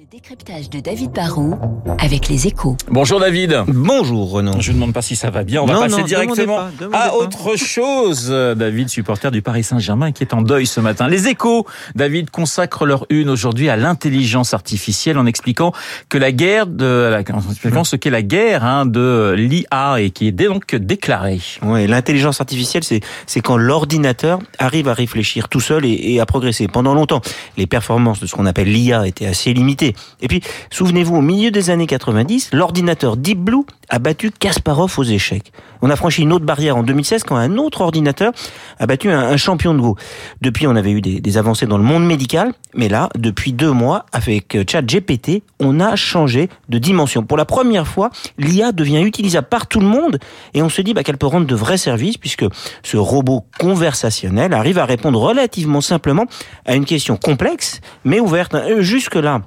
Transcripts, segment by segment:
Le décryptage de David Barrault avec les échos. Bonjour David. Bonjour Renaud. Je ne demande pas si ça va bien. On va Non, passer non, directement pas, à pas. autre chose. David, supporter du Paris Saint-Germain, qui est en deuil ce matin. Les échos, David, consacrent leur une aujourd'hui à l'intelligence artificielle en expliquant que la guerre de, en expliquant ce qu'est la guerre hein, de l'IA et qui est donc déclarée. Ouais, l'intelligence artificielle, c'est c'est quand l'ordinateur arrive à réfléchir tout seul et, et à progresser. Pendant longtemps, les performances de ce qu'on appelle l'IA étaient assez limitées. Et puis, souvenez-vous, au milieu des années 90, l'ordinateur Deep Blue a battu Kasparov aux échecs. On a franchi une autre barrière en 2016 quand un autre ordinateur a battu un, champion de Go. Depuis, on avait eu des, avancées dans le monde médical, mais là, depuis deux mois, avec ChatGPT, on a changé de dimension. Pour la première fois, l'IA devient utilisable par tout le monde et on se dit bah, qu'elle peut rendre de vrais services puisque ce robot conversationnel arrive à répondre relativement simplement à une question complexe mais ouverte. Euh, Jusque-là,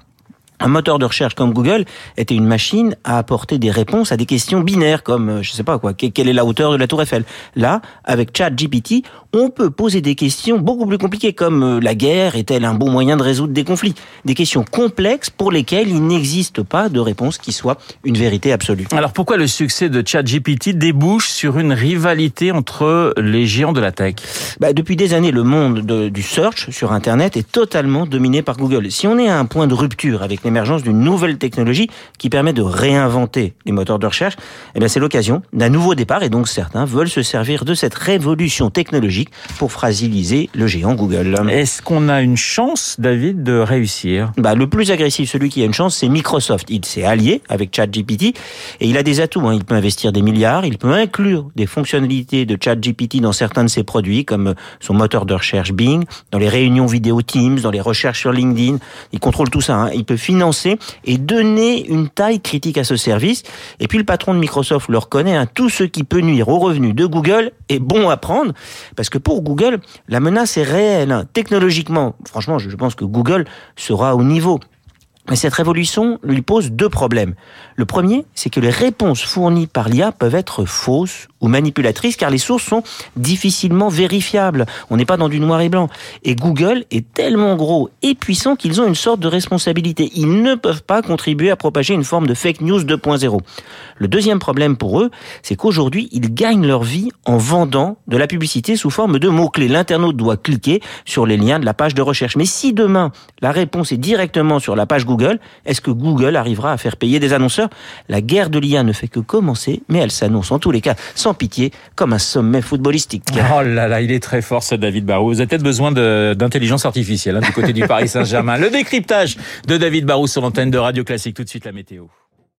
un moteur de recherche comme Google était une machine à apporter des réponses à des questions binaires comme, euh, je sais pas quoi, que- quelle est la hauteur de la tour Eiffel? Là, avec ChatGPT, on peut poser des questions beaucoup plus compliquées comme euh, la guerre est-elle un bon moyen de résoudre des conflits? Des questions complexes pour lesquelles il n'existe pas de réponse qui soit une vérité absolue. Alors pourquoi le succès de ChatGPT débouche sur une rivalité entre les géants de la tech? Bah, depuis des années, le monde de- du search sur Internet est totalement dominé par Google. Si on est à un point de rupture avec l'émergence d'une nouvelle technologie qui permet de réinventer les moteurs de recherche, eh bien, c'est l'occasion d'un nouveau départ et donc certains veulent se servir de cette révolution technologique pour fragiliser le géant Google. Est-ce qu'on a une chance, David, de réussir? Bah, le plus agressif, celui qui a une chance, c'est Microsoft. Il s'est allié avec ChatGPT et il a des atouts. hein. Il peut investir des milliards, il peut inclure des fonctionnalités de ChatGPT dans certains de ses produits, comme son moteur de recherche Bing, dans les réunions vidéo Teams, dans les recherches sur LinkedIn. Il contrôle tout ça. hein. Il peut financer et donner une taille critique à ce service. Et puis le patron de Microsoft le reconnaît. hein. Tout ce qui peut nuire aux revenus de Google est bon à prendre, parce que pour Google, la menace est réelle. Technologiquement, franchement, je pense que Google sera au niveau. Mais cette révolution lui pose deux problèmes. Le premier, c'est que les réponses fournies par l'IA peuvent être fausses ou manipulatrices car les sources sont difficilement vérifiables. On n'est pas dans du noir et blanc. Et Google est tellement gros et puissant qu'ils ont une sorte de responsabilité. Ils ne peuvent pas contribuer à propager une forme de fake news 2.0. Le deuxième problème pour eux, c'est qu'aujourd'hui, ils gagnent leur vie en vendant de la publicité sous forme de mots-clés. L'internaute doit cliquer sur les liens de la page de recherche. Mais si demain, la réponse est directement sur la page Google, est-ce que Google arrivera à faire payer des annonceurs? La guerre de l'IA ne fait que commencer, mais elle s'annonce en tous les cas sans pitié comme un sommet footballistique. Oh là là, il est très fort ce David Barrou. Vous avez peut-être besoin d'intelligence artificielle hein, du côté du Paris Saint-Germain. Le décryptage de David Barrou sur l'antenne de Radio Classique. Tout de suite la météo.